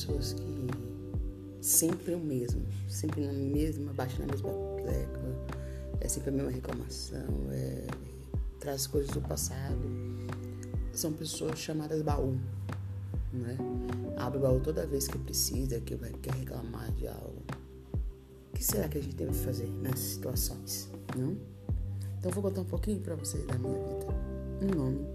pessoas que sempre o mesmo, sempre na mesma, bate na mesma tecla, é sempre a mesma reclamação, é, traz coisas do passado. São pessoas chamadas baú, né? Abre o baú toda vez que precisa, que vai, quer reclamar de algo. O que será que a gente deve fazer nessas situações, não? Então vou contar um pouquinho para vocês da minha vida. Um nome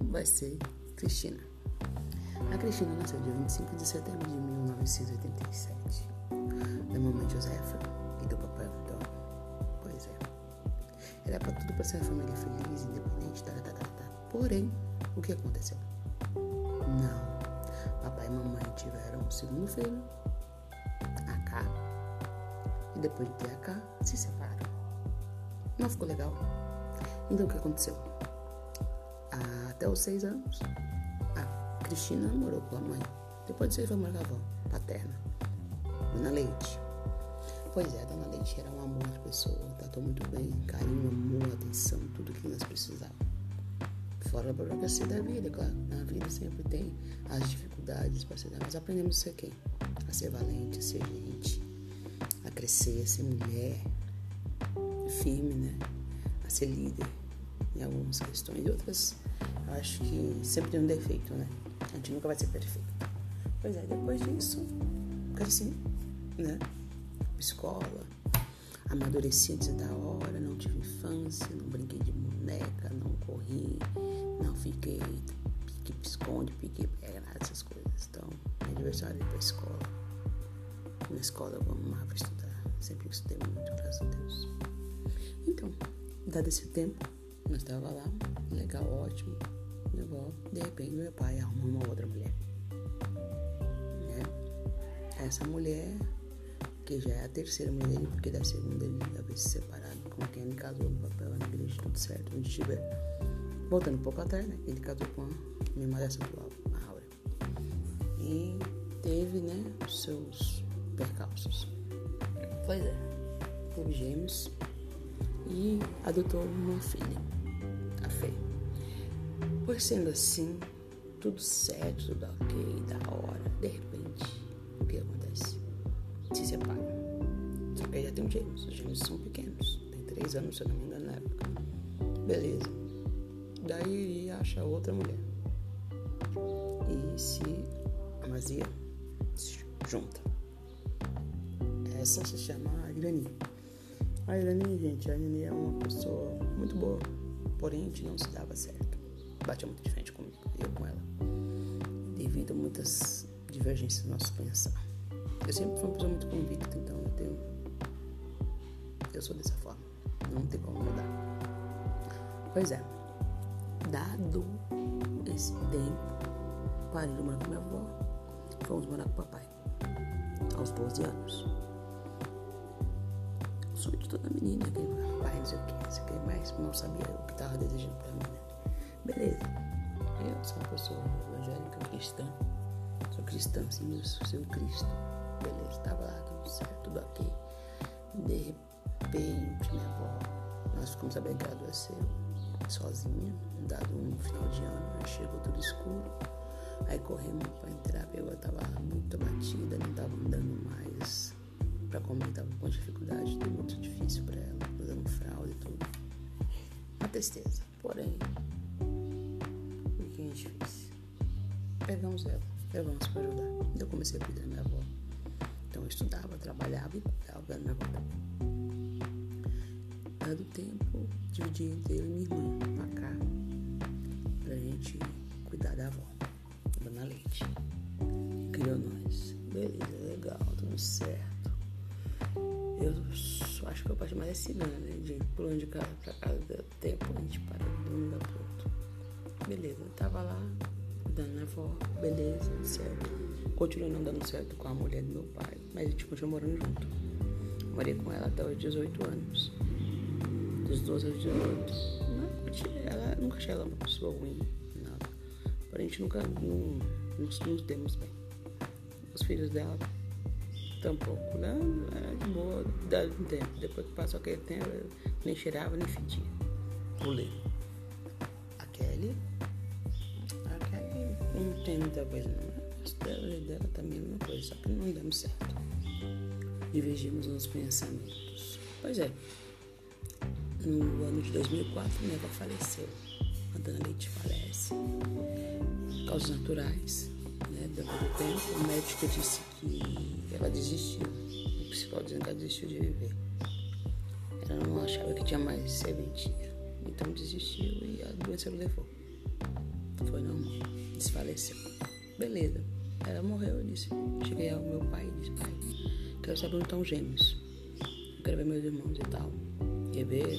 vai ser Cristina. A Cristina nasceu dia 25 de setembro de 1987, da mamãe Josefa e do papai Antônio. Pois é. Era para tudo para ser uma família feliz, independente, tá, tá, tá, tá. Porém, o que aconteceu? Não. Papai e mamãe tiveram um segundo filho, a K, e depois de ter a K, se separaram. Não ficou legal. Então o que aconteceu? Até os seis anos, Cristina morou com a mãe. Depois de seis foi morar com a avó paterna, Dona Leite. Pois é, Dona Leite era um amor de pessoa, tratou muito bem, carinho, amor, atenção, tudo que nós precisávamos. Fora a burocracia da vida, claro. Na vida sempre tem as dificuldades para ser, mas aprendemos a ser quem? A ser valente, a ser gente, a crescer, a ser mulher, firme, né? A ser líder em algumas questões. E outras, eu acho que sempre tem um defeito, né? A gente nunca vai ser perfeito. Pois é, depois disso, cresci, né? Escola, amadureci antes da hora, não tive infância, não brinquei de boneca, não corri, não fiquei pique, esconde, pique, pega, nada dessas coisas. Então, meu aniversário ir pra escola. Na escola eu amava estudar, sempre estudei muito, graças a Deus. Então, dado esse tempo, nós estava lá, legal, ótimo, avó, de repente meu pai arrumou uma outra mulher. Né? Essa mulher, que já é a terceira mulher dele, porque da segunda ele havia se separado com quem ele casou no papel na igreja, tudo certo, onde estiver. Voltando um pouco atrás, né? Ele casou com a minha madrasta atual, a Aura. E teve, né, os seus percalços. Pois é, teve gêmeos e adotou uma filha, a Fê. Por sendo assim, tudo certo, tudo ok, da hora, de repente, o que acontece? Se separam. Só que aí já tem os gêmeos, os gêmeos são pequenos, tem três anos, se eu não me engano, na época. Beleza. Daí acha outra mulher. E se Amazia se junta. Essa se chama Irani. A Irani, gente, a Irani é uma pessoa muito boa, porém a gente não se dava certo. Batia muito de frente comigo, eu com ela. Devido a muitas divergências no nosso pensar. Eu sempre fui uma pessoa muito convicta, então eu tenho. Eu sou dessa forma. Não tem como mudar. Pois é. Dado esse tempo, parei de morar com minha avó. Fomos morar com o papai. Aos 12 anos sonho de toda menina, que pai, não sei o que, não sei o que, mas não sabia o que estava desejando pra mim, né? Beleza. Eu sou uma pessoa evangélica, cristã. Sou cristã, sim, eu sou Cristo. Beleza, tava lá, tudo certo, tudo ok. De repente, minha avó, nós ficamos que ela adoeceu sozinha, dado um final de ano, chegou tudo escuro. Aí corremos pra entrar, eu tava muito abatida, não tava andando mais para comer, tava com dificuldade, tudo muito difícil para ela, usando fralda e tudo. Uma tristeza. Porém, Ela, levamos para ajudar. Eu comecei a cuidar da minha avó. Então eu estudava, trabalhava e cuidava da minha avó. Dado tempo, dividi entre eu e minha irmã pra cá, pra gente cuidar da avó, Dona Leite. Criou nós. Beleza, legal, tudo certo. Eu acho que eu parte mais é cigana, né? De pulando de casa pra casa, deu tempo, a gente para de um lugar pro outro. Beleza, eu tava lá, cuidando da avó, beleza, certo. Continuei não dando certo com a mulher do meu pai, mas a gente continuou morando junto. Morei com ela até os 18 anos. Dos 12 aos 18. Ela, nunca achei ela uma pessoa ruim, nada. A gente nunca não, nos, nos demos bem. Os filhos dela tampouco, né? Era de boa, dado um tempo. Depois que passou aquele tempo, eu nem cheirava, nem fedia. Pulei. A Kelly. A tem muita coisa, não. dela e dela também é uma coisa, só que não demos certo. Divergimos nos pensamentos. Pois é, no ano de 2004, minha avó faleceu. A Dona Leite falece. Causas naturais, né? Depois do tempo, o médico disse que ela desistiu. O psicólogo dizendo que ela desistiu de viver. Ela não achava que tinha mais serventia. Então desistiu e a doença levou. Foi normal. Desfaleceu. Beleza. Ela morreu, eu disse. Cheguei ao meu pai e disse, pai, quero saber onde estão os gêmeos. Eu quero ver meus irmãos e tal. Quer ver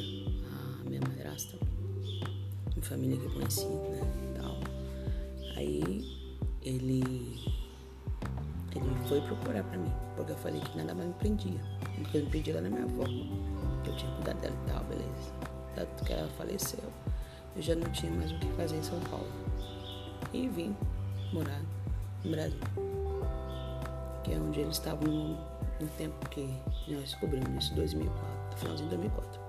a minha madrasta. Uma família que eu conheci, né? E tal. Aí ele. Ele foi procurar pra mim. Porque eu falei que nada mais me prendia. O que me prendia era minha avó. Eu tinha cuidado dela e tal, beleza. Tanto que ela faleceu. Eu já não tinha mais o que fazer em São Paulo. E vim morar no Brasil. Que é onde eles estavam no, no tempo que nós descobrimos isso, 2004, finalzinho de 2004.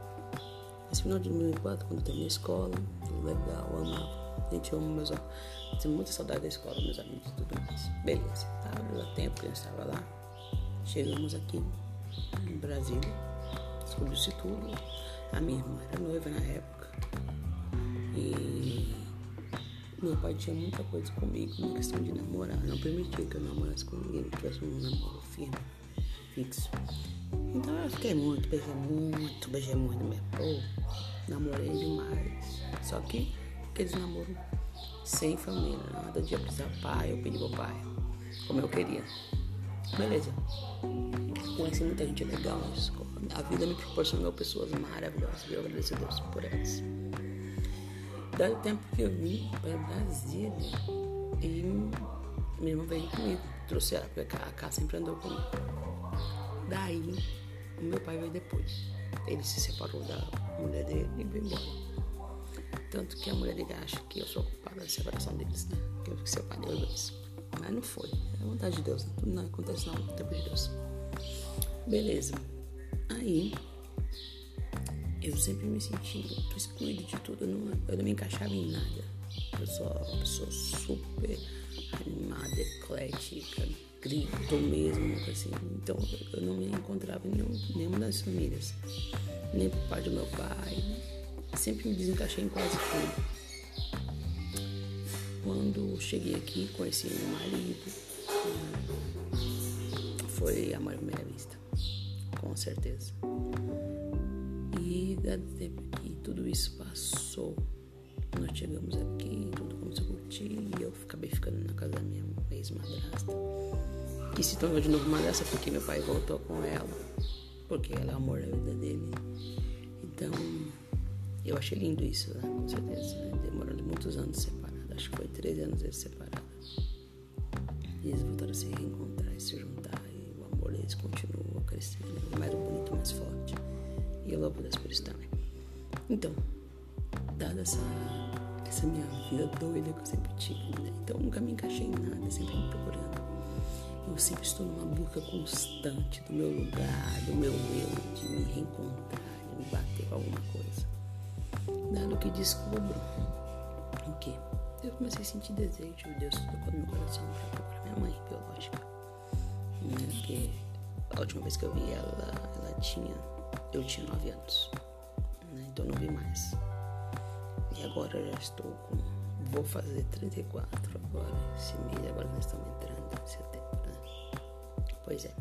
Esse final de 2004, quando eu terminei a escola, tudo legal, eu amava. Gente, eu amo meus amigos. Muita saudade da escola, meus amigos e tudo mais. Beleza, tá? Deu tempo que eu estava lá. Chegamos aqui em Brasília. Descobriu-se tudo. A minha irmã era noiva na época. E meu pai tinha muita coisa comigo na questão de namorar. Não permitia que eu namorasse com ninguém, que tivesse um namoro firme, fixo. Então eu fiquei muito, beijei muito, beijei muito mesmo. Pô, namorei demais. Só que aqueles namoros sem família, nada de avisar pai, eu pedi pro pai, como eu queria. Beleza. Conheci muita gente legal na escola. A vida me proporcionou pessoas maravilhosas e eu agradeço a Deus por elas. Dado o tempo que eu vim para Brasília e minha irmã veio comigo, trouxe ela, porque a casa sempre andou comigo. Daí, o meu pai veio depois. Ele se separou da mulher dele e veio embora. Tanto que a mulher dele acha que eu sou culpada da separação deles, né? Que eu separei os dois. Mas não foi. É vontade de Deus. Né? Tudo não acontece não, tempo de Deus. Beleza. Aí, eu sempre me senti excluído de tudo. Eu não, eu não me encaixava em nada. Eu sou uma pessoa super animada, eclética, grito mesmo, assim. Então, eu não me encontrava em nenhum, nenhuma das famílias. Nem por parte do meu pai. Sempre me desencaixei em quase tudo. Quando cheguei aqui, conheci meu marido. Foi amor à primeira vista, com certeza. E dado tempo que tudo isso passou, nós chegamos aqui, tudo começou a curtir e eu acabei ficando na casa da minha ex-madrasta. Que se tornou de novo madrasta porque meu pai voltou com ela, porque ela é o amor da vida dele. Então, eu achei lindo isso, né? com certeza. Né? Demorando muitos anos separados, acho que foi 13 anos eles separados. E eles voltaram a se reencontrar e se juntar, e o amor deles continua crescendo, mais bonito, mais forte. E louvo Deus por isso também. Então, dada essa, essa minha vida doida que eu sempre tive, né? então nunca me encaixei em nada, sempre me procurando. Eu sempre estou numa busca constante do meu lugar, do meu eu, de me reencontrar, de me bater com alguma coisa. Dado que descubro o que? Eu comecei a sentir desejo, Deus tocou no meu coração para procurar minha mãe biológica. Né? Porque a última vez que eu vi ela, ela tinha, eu tinha 9 anos então não vi mais. E agora eu já estou com. Vou fazer 34 agora, esse mês, agora nós estamos entrando em setembro, né? Pois é,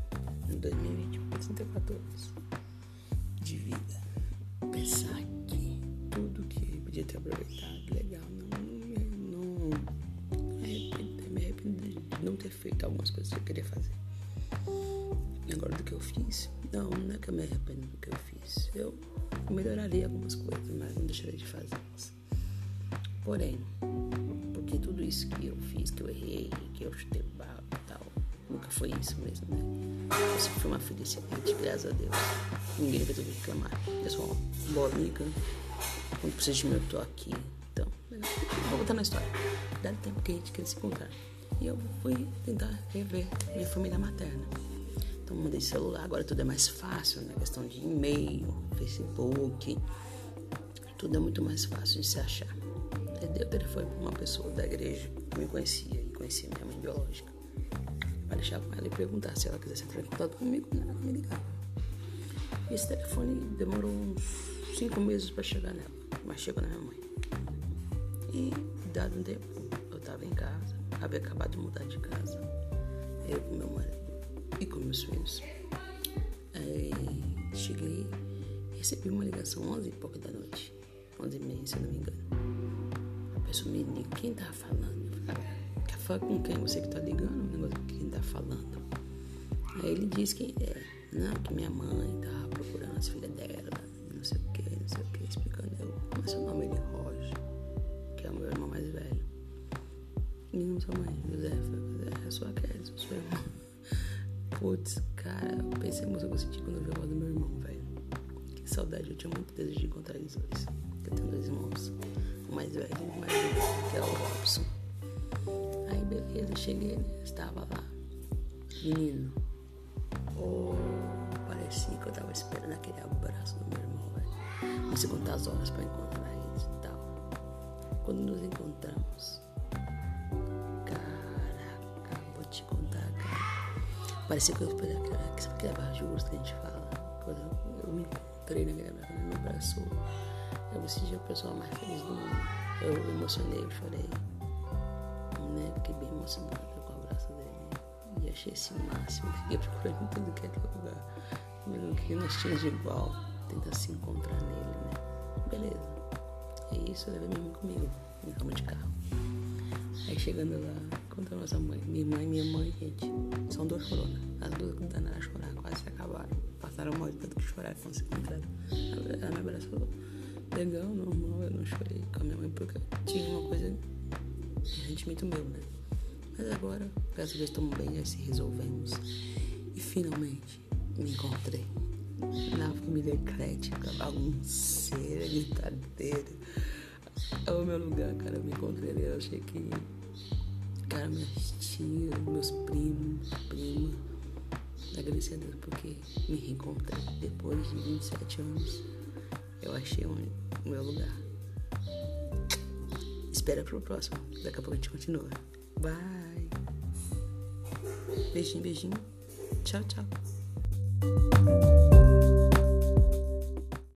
em 2021, 34 anos de vida. Pensar que tudo que podia ter aproveitado, legal, não, não, não me arrependo de não ter feito algumas coisas que eu queria fazer. Agora do que eu fiz, não, não é que eu me arrependo do que eu fiz. Eu melhoraria algumas coisas, mas não deixaria de fazê-las. Porém, porque tudo isso que eu fiz, que eu errei, que eu chutei barro e tal, nunca foi isso mesmo, né? Fui uma excelente, graças a Deus. Ninguém vai ter que reclamar. Eu sou uma boa amiga. Quando precisa de mim, eu tô aqui. Então, vou voltar na história. Dá tempo que a gente quer se encontrar. E eu fui tentar rever minha família materna. Então, mudei de celular, agora tudo é mais fácil, né? Questão de e-mail, Facebook, tudo é muito mais fácil de se achar. Entendeu? Ele foi uma pessoa da igreja que me conhecia e conhecia minha mãe biológica. para deixar com ela e perguntar se ela quisesse entrar em contato comigo, né, ela me ligava. E esse telefone demorou uns cinco meses para chegar nela, mas chegou na minha mãe. E, dado um tempo, eu estava em casa, havia acabado de mudar de casa, eu com meu marido e com meus filhos. Aí, cheguei, recebi uma ligação 11 e pouco da noite, 11 e meia, se não me engano. A pessoa me liga, quem tá falando? Eu ah, quer falar com quem? Você que tá ligando? O negócio quem tá falando. Aí ele disse que é, não, que minha mãe tava procurando as filhas dela, não sei o que, não sei o que, explicando eu, mas seu nome é Roger, que é o meu irmão mais velho. E não sua mãe, José, é, sua Kelly, sou sua irmã. Putz, cara, eu pensei muito que eu senti quando eu vi a voz do meu irmão, velho. Que saudade, eu tinha muito desejo de encontrar eles dois. Eu tenho dois irmãos, o mais velho o mais velho, que é o Robson. Aí beleza, cheguei, né? Estava lá. Menino, oh, parecia que eu tava esperando aquele abraço do meu irmão, velho. Não sei quantas horas pra encontrar eles e tal. Quando nos encontramos, Parecia que eu esperei aquele, sabe aquele abraço justo que a gente fala? Quando eu, eu me encontrei naquele abraço, ele me abraçou. Eu me senti a pessoa mais feliz do mundo. Eu emocionei, eu chorei. Né? Fiquei bem emocionada com o abraço dele. E achei esse máximo. Fiquei procurando tudo que é lugar. O que nós tínhamos de igual. Tentar se encontrar nele, né? Beleza. É isso, levei minha mãe comigo. Cama de carro. Aí chegando lá, encontrei nossa mãe. Minha mãe e minha mãe, gente. São duas coronas. As duas danaram a chorar, quase se acabaram. Passaram mal de tanto que choraram quando se encontraram. Ela me abraçou legal, normal, eu não chorei com a minha mãe porque tinha uma coisa sentimento meu, né? Mas agora, graças a Deus, estamos bem, já se resolvemos. E finalmente me encontrei na família eclética, bagunceira, gritadeira. É o meu lugar, cara. Eu me encontrei ali, eu achei que. Cara, minhas meus primos, prima. Agradecer a Deus porque me reencontrei depois de 27 anos eu achei o meu lugar. Espera pro próximo. Daqui a pouco a gente continua. Bye. Beijinho, beijinho. Tchau, tchau.